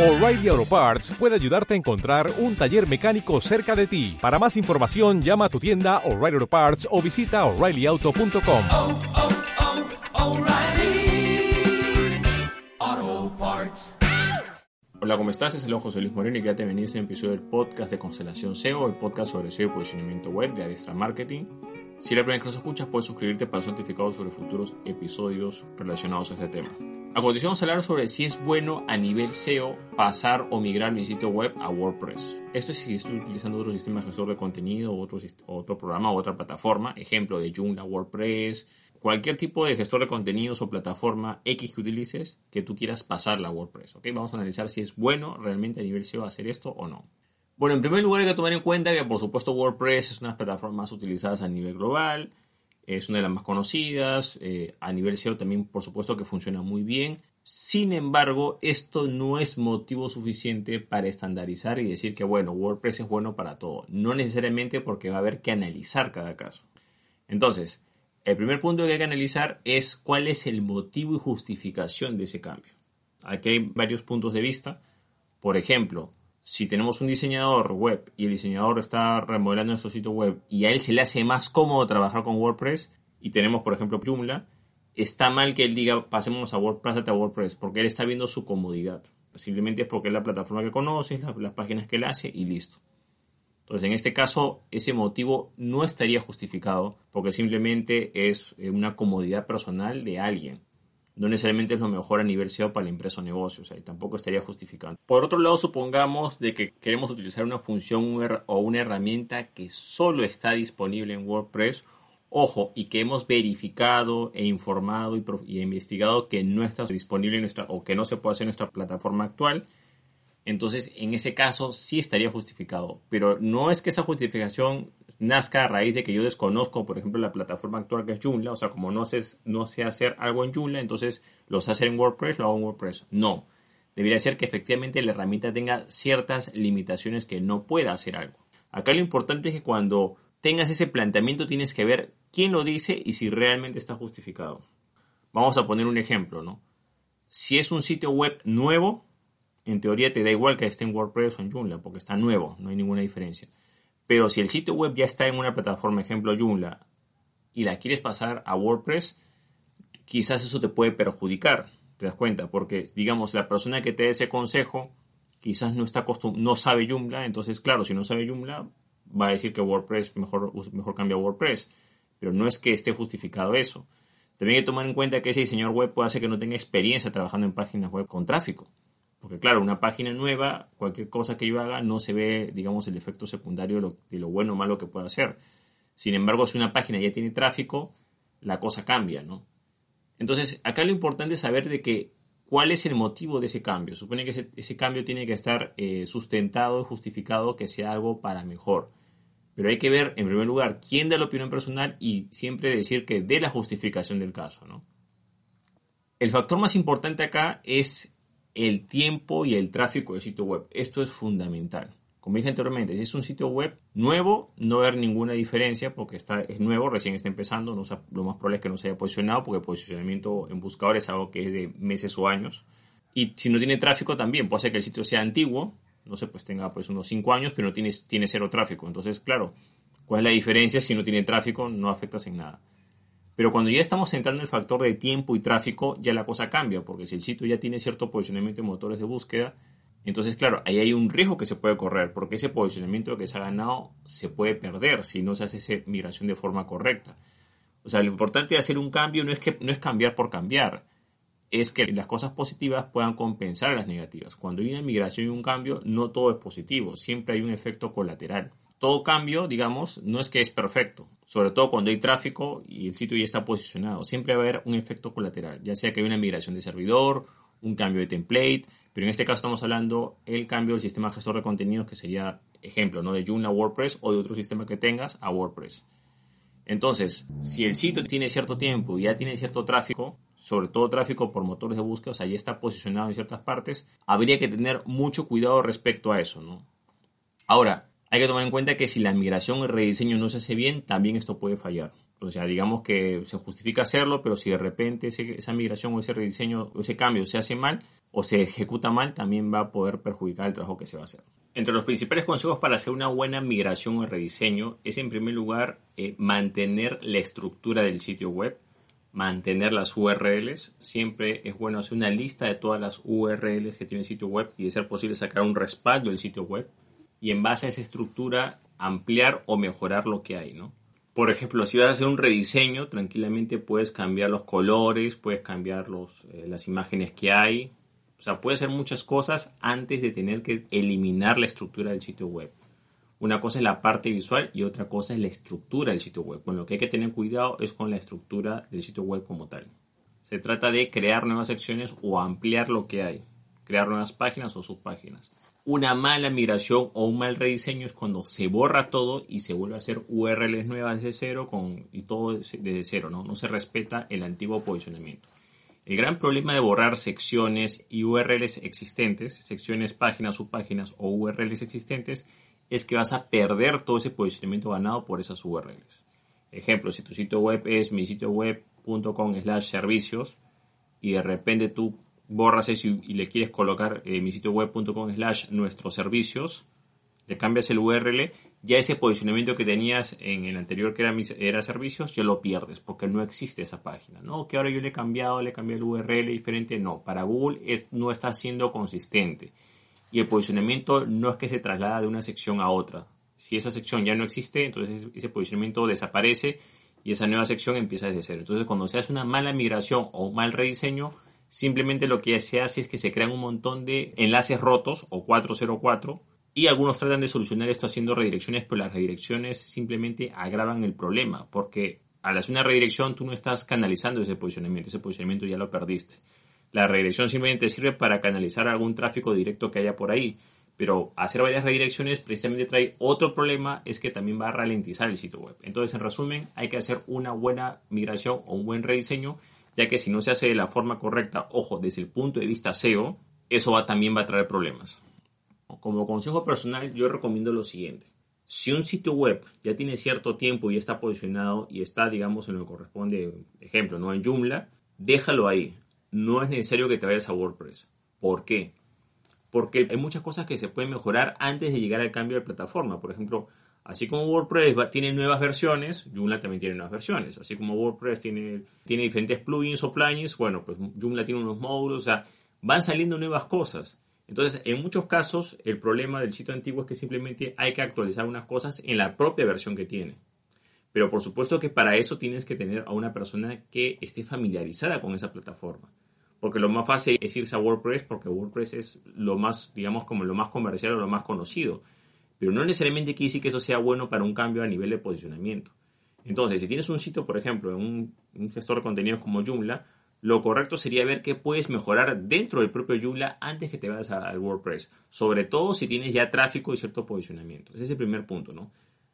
O'Reilly Auto Parts puede ayudarte a encontrar un taller mecánico cerca de ti. Para más información, llama a tu tienda O'Reilly Auto Parts o visita oreillyauto.com. oh, oh, O'Reilly Auto Parts. Hola, ¿cómo estás? Es el José Luis Moreno y ya te venía este episodio del podcast de Constelación SEO, el podcast sobre SEO y posicionamiento web de Adestra Marketing. Si la primera vez que nos escuchas, puedes suscribirte para ser notificado sobre futuros episodios relacionados a este tema. A continuación vamos a hablar sobre si es bueno a nivel SEO pasar o migrar mi sitio web a WordPress. Esto es si estoy utilizando otro sistema de gestor de contenido, otro, otro programa o otra plataforma, ejemplo de Joomla, WordPress, cualquier tipo de gestor de contenidos o plataforma X que utilices que tú quieras pasarla a WordPress. ¿ok? Vamos a analizar si es bueno realmente a nivel SEO hacer esto o no. Bueno, en primer lugar hay que tomar en cuenta que por supuesto WordPress es una de las plataformas más utilizadas a nivel global, es una de las más conocidas, eh, a nivel SEO también por supuesto que funciona muy bien. Sin embargo, esto no es motivo suficiente para estandarizar y decir que bueno, WordPress es bueno para todo. No necesariamente porque va a haber que analizar cada caso. Entonces, el primer punto que hay que analizar es cuál es el motivo y justificación de ese cambio. Aquí hay varios puntos de vista. Por ejemplo, si tenemos un diseñador web y el diseñador está remodelando nuestro sitio web y a él se le hace más cómodo trabajar con WordPress y tenemos, por ejemplo, Joomla, está mal que él diga pasemos a WordPress a WordPress porque él está viendo su comodidad. Simplemente es porque es la plataforma que conoces, las, páginas que él hace y listo. Entonces, en este caso, ese motivo no estaría justificado porque simplemente es eh, una comodidad personal de alguien. No necesariamente es lo mejor a nivel SEO para la empresa o negocio, o sea, y tampoco estaría justificando. Por otro lado, supongamos de que queremos utilizar una función o una herramienta que solo está disponible en WordPress, ojo, y que hemos verificado e informado y, investigado que no está disponible en nuestra, o que no se puede hacer en nuestra plataforma actual, entonces en ese caso sí estaría justificado. Pero no es que esa justificación nazca a raíz de que yo desconozco, por ejemplo, la plataforma actual que es Joomla, o sea, como no sé, no sé hacer algo en Joomla, entonces lo sé hacer en WordPress, lo hago en WordPress. No. Debería ser que efectivamente la herramienta tenga ciertas limitaciones que no pueda hacer algo. Acá lo importante es que cuando tengas ese planteamiento tienes que ver quién lo dice y si realmente está justificado. Vamos a poner un ejemplo, ¿no? Si es un sitio web nuevo, en teoría te da igual que esté en WordPress o en Joomla, porque está nuevo, no hay ninguna diferencia. Pero si el sitio web ya está en una plataforma, ejemplo Joomla, y la quieres pasar a WordPress, quizás eso te puede perjudicar, te das cuenta, porque digamos la persona que te dé ese consejo quizás no está no sabe Joomla, entonces claro, si no sabe Joomla va a decir que WordPress mejor mejor cambia a WordPress, pero no es que esté justificado eso. También hay que tomar en cuenta que ese diseñador web puede hacer que no tenga experiencia trabajando en páginas web con tráfico. Porque claro, una página nueva, cualquier cosa que yo haga, no se ve, digamos, el efecto secundario de lo, de lo bueno o malo que pueda hacer. Sin embargo, si una página ya tiene tráfico, la cosa cambia, ¿no? Entonces, acá lo importante es saber de que cuál es el motivo de ese cambio. Supone que ese, cambio tiene que estar eh, sustentado y justificado que sea algo para mejor. Pero hay que ver, en primer lugar, quién da la opinión personal y siempre decir que dé la justificación del caso, ¿no? El factor más importante acá es el tiempo y el tráfico del sitio web. Esto es fundamental. Como dije anteriormente, si es un sitio web nuevo, no va a haber ninguna diferencia porque está, es nuevo, recién está empezando. No, lo más probable es que no se haya posicionado porque el posicionamiento en buscador es algo que es de meses o años. Y si no tiene tráfico también, puede ser que el sitio sea antiguo, no sé, pues tenga pues unos 5 años, pero tiene, tiene cero tráfico. Entonces, claro, ¿cuál es la diferencia? Si no tiene tráfico, no afectas en nada. Pero cuando ya estamos entrando en el factor de tiempo y tráfico, ya la cosa cambia, porque si el sitio ya tiene cierto posicionamiento en motores de búsqueda, entonces, claro, ahí hay un riesgo que se puede correr, porque ese posicionamiento que se ha ganado se puede perder si no se hace esa migración de forma correcta. O sea, lo importante de hacer un cambio no es, que, no es cambiar por cambiar, es que las cosas positivas puedan compensar las negativas. Cuando hay una migración y un cambio, no todo es positivo, siempre hay un efecto colateral. Todo cambio, digamos, no es que es perfecto, sobre todo cuando hay tráfico y el sitio ya está posicionado. Siempre va a haber un efecto colateral, ya sea que hay una migración de servidor, un cambio de template, pero en este caso estamos hablando el cambio del sistema gestor de contenidos, que sería ejemplo, ¿no? De Joomla a WordPress o de otro sistema que tengas a WordPress. Entonces, si el sitio tiene cierto tiempo y ya tiene cierto tráfico, sobre todo tráfico por motores de búsqueda, o sea, ya está posicionado en ciertas partes, habría que tener mucho cuidado respecto a eso, ¿no? Ahora, hay que tomar en cuenta que si la migración y rediseño no se hace bien, también esto puede fallar. O sea, digamos que se justifica hacerlo, pero si de repente esa migración o ese rediseño o ese cambio se hace mal o se ejecuta mal, también va a poder perjudicar el trabajo que se va a hacer. Entre los principales consejos para hacer una buena migración o rediseño es en primer lugar eh, mantener la estructura del sitio web, mantener las URLs. Siempre es bueno hacer una lista de todas las URLs que tiene el sitio web y de ser posible sacar un respaldo del sitio web y en base a esa estructura ampliar o mejorar lo que hay, ¿no? Por ejemplo, si vas a hacer un rediseño, tranquilamente puedes cambiar los colores, puedes cambiar los, eh, las imágenes que hay. O sea, puedes hacer muchas cosas antes de tener que eliminar la estructura del sitio web. Una cosa es la parte visual y otra cosa es la estructura del sitio web. Con lo que hay que tener cuidado es con la estructura del sitio web como tal. Se trata de crear nuevas secciones o ampliar lo que hay. Crear nuevas páginas o subpáginas. Una mala migración o un mal rediseño es cuando se borra todo y se vuelve a hacer URLs nuevas desde cero con, y todo desde cero, ¿no? No se respeta el antiguo posicionamiento. El gran problema de borrar secciones y URLs existentes, secciones, páginas, subpáginas o URLs existentes, es que vas a perder todo ese posicionamiento ganado por esas URLs. Ejemplo, si tu sitio web es mi sitio web.com slash servicios y de repente tú borras eso y, le quieres colocar eh, mi sitio web.com slash nuestros servicios, le cambias el URL, ya ese posicionamiento que tenías en el anterior que era, era servicios, ya lo pierdes porque no existe esa página. No, que ahora yo le he cambiado, le he cambiado el URL diferente. No, para Google no está siendo consistente. Y el posicionamiento no es que se traslada de una sección a otra. Si esa sección ya no existe, entonces ese posicionamiento desaparece y esa nueva sección empieza desde cero. Entonces cuando se hace una mala migración o un mal rediseño, Simplemente lo que se hace es que se crean un montón de enlaces rotos o 404 y algunos tratan de solucionar esto haciendo redirecciones, pero las redirecciones simplemente agravan el problema porque al hacer una redirección tú no estás canalizando ese posicionamiento, ese posicionamiento ya lo perdiste. La redirección simplemente sirve para canalizar algún tráfico directo que haya por ahí, pero hacer varias redirecciones precisamente trae otro problema, es que también va a ralentizar el sitio web. Entonces, en resumen, hay que hacer una buena migración o un buen rediseño ya que si no se hace de la forma correcta, ojo, desde el punto de vista SEO, eso también va a traer problemas. Como consejo personal, yo recomiendo lo siguiente. Si un sitio web ya tiene cierto tiempo y está posicionado y está, digamos, en lo que corresponde, ejemplo, ¿no? en Joomla, déjalo ahí. No es necesario que te vayas a WordPress. ¿Por qué? Porque hay muchas cosas que se pueden mejorar antes de llegar al cambio de plataforma. Por ejemplo, Así como WordPress tiene nuevas versiones, Joomla también tiene nuevas versiones. Así como WordPress tiene, tiene diferentes plugins o plugins, bueno, pues Joomla tiene unos módulos, o sea, van saliendo nuevas cosas. Entonces, en muchos casos, el problema del sitio antiguo es que simplemente hay que actualizar unas cosas en la propia versión que tiene. Pero por supuesto que para eso tienes que tener a una persona que esté familiarizada con esa plataforma. Porque lo más fácil es irse a WordPress porque WordPress es lo más, digamos, como lo más comercial o lo más conocido pero no necesariamente quiere decir que eso sea bueno para un cambio a nivel de posicionamiento. Entonces, si tienes un sitio, por ejemplo, un, un gestor de contenidos como Joomla, lo correcto sería ver qué puedes mejorar dentro del propio Joomla antes que te vayas al WordPress. Sobre todo si tienes ya tráfico y cierto posicionamiento. Ese es el primer punto, ¿no?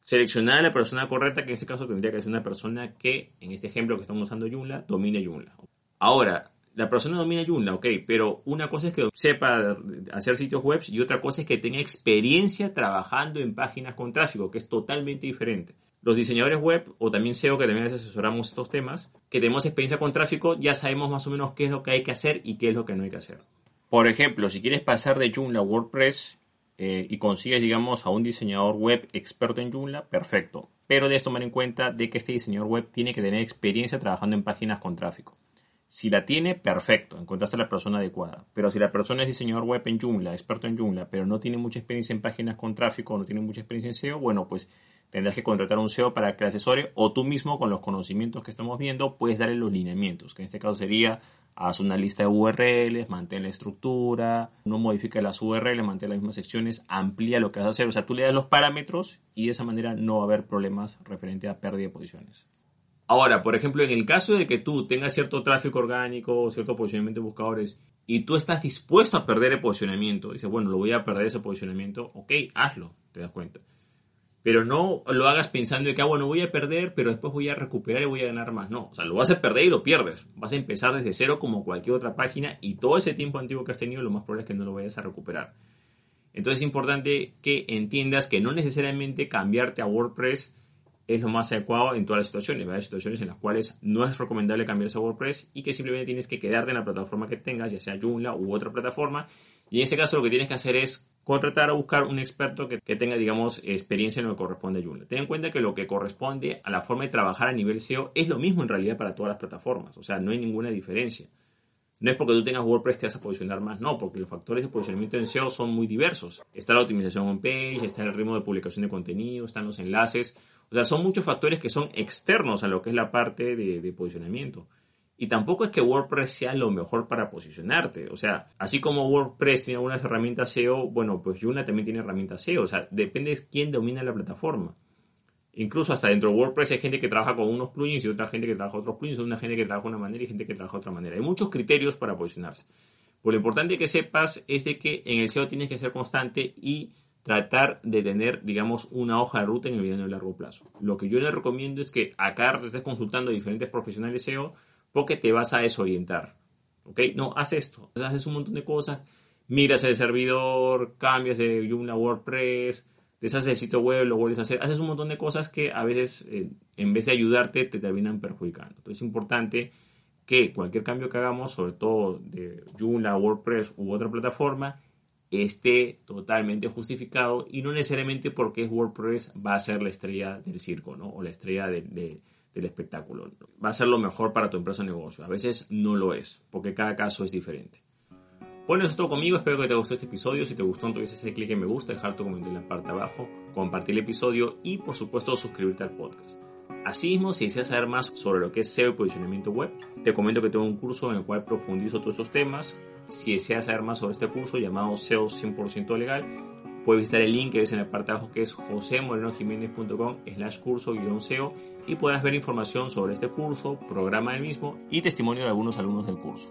Seleccionar a la persona correcta, que en este caso tendría que ser una persona que, en este ejemplo que estamos usando Joomla, domine Joomla. Ahora, la persona domina Joomla, ok, pero una cosa es que sepa hacer sitios web y otra cosa es que tenga experiencia trabajando en páginas con tráfico, que es totalmente diferente. Los diseñadores web o también SEO que también les asesoramos estos temas, que tenemos experiencia con tráfico, ya sabemos más o menos qué es lo que hay que hacer y qué es lo que no hay que hacer. Por ejemplo, si quieres pasar de Joomla a WordPress eh, y consigues, digamos, a un diseñador web experto en Joomla, perfecto. Pero debes tomar en cuenta de que este diseñador web tiene que tener experiencia trabajando en páginas con tráfico. Si la tiene, perfecto, encontraste a la persona adecuada. Pero si la persona es diseñador web en Joomla, experto en Joomla, pero no tiene mucha experiencia en páginas con tráfico, no tiene mucha experiencia en SEO, bueno, pues tendrás que contratar un SEO para que le asesore o tú mismo con los conocimientos que estamos viendo puedes darle los lineamientos, que en este caso sería haz una lista de URLs, mantén la estructura, no modifica las URLs, mantén las mismas secciones, amplía lo que vas a hacer. O sea, tú le das los parámetros y de esa manera no va a haber problemas referente a pérdida de posiciones. Ahora, por ejemplo, en el caso de que tú tengas cierto tráfico orgánico, cierto posicionamiento de buscadores, y tú estás dispuesto a perder el posicionamiento, dices, bueno, lo voy a perder ese posicionamiento, ok, hazlo, te das cuenta. Pero no lo hagas pensando de que, ah, bueno, voy a perder, pero después voy a recuperar y voy a ganar más. No, o sea, lo vas a perder y lo pierdes. Vas a empezar desde cero como cualquier otra página y todo ese tiempo antiguo que has tenido, lo más probable es que no lo vayas a recuperar. Entonces es importante que entiendas que no necesariamente cambiarte a WordPress es lo más adecuado en todas las situaciones. Hay situaciones en las cuales no es recomendable cambiarse a WordPress y que simplemente tienes que quedarte en la plataforma que tengas, ya sea Joomla u otra plataforma. Y en este caso lo que tienes que hacer es contratar o buscar un experto que, tenga, digamos, experiencia en lo que corresponde a Joomla. Ten en cuenta que lo que corresponde a la forma de trabajar a nivel SEO es lo mismo en realidad para todas las plataformas. O sea, no hay ninguna diferencia. No es porque tú tengas WordPress te vas a posicionar más, no, porque los factores de posicionamiento en SEO son muy diversos. Está la optimización on-page, está el ritmo de publicación de contenido, están los enlaces. O sea, son muchos factores que son externos a lo que es la parte de, posicionamiento. Y tampoco es que WordPress sea lo mejor para posicionarte. O sea, así como WordPress tiene algunas herramientas SEO, bueno, pues Yuna también tiene herramientas SEO. O sea, depende de quién domina la plataforma. Incluso hasta dentro de WordPress hay gente que trabaja con unos plugins y otra gente que trabaja otros plugins, una gente que trabaja de una manera y gente que trabaja de otra manera. Hay muchos criterios para posicionarse. Pues lo importante que sepas es de que en el SEO tienes que ser constante y tratar de tener, digamos, una hoja de ruta en el mediano y largo plazo. Lo que yo les recomiendo es que acá te estés consultando a diferentes profesionales SEO porque te vas a desorientar. ¿Ok? No, haz esto. Haces un montón de cosas, miras el servidor, cambias de Joomla a WordPress, deshaces el sitio web, lo vuelves a hacer, haces un montón de cosas que a veces eh, en vez de ayudarte te terminan perjudicando. Entonces es importante que cualquier cambio que hagamos, sobre todo de Joomla, WordPress u otra plataforma, esté totalmente justificado y no necesariamente porque es WordPress va a ser la estrella del circo, ¿no? O la estrella del espectáculo. Va a ser lo mejor para tu empresa o negocio. A veces no lo es, porque cada caso es diferente. Bueno, eso es todo conmigo. Espero que te gustó este episodio. Si te gustó, entonces hacer clic en me gusta, dejar tu comentario en la parte de abajo, compartir el episodio y, por supuesto, suscribirte al podcast. Asimismo, si deseas saber más sobre lo que es SEO y posicionamiento web, te comento que tengo un curso en el cual profundizo todos estos temas. Si deseas saber más sobre este curso llamado SEO 100% legal, puedes visitar el link que ves en la parte de abajo que es josemorenojiménez.com slash curso SEO y podrás ver información sobre este curso, programa del mismo y testimonio de algunos alumnos del curso.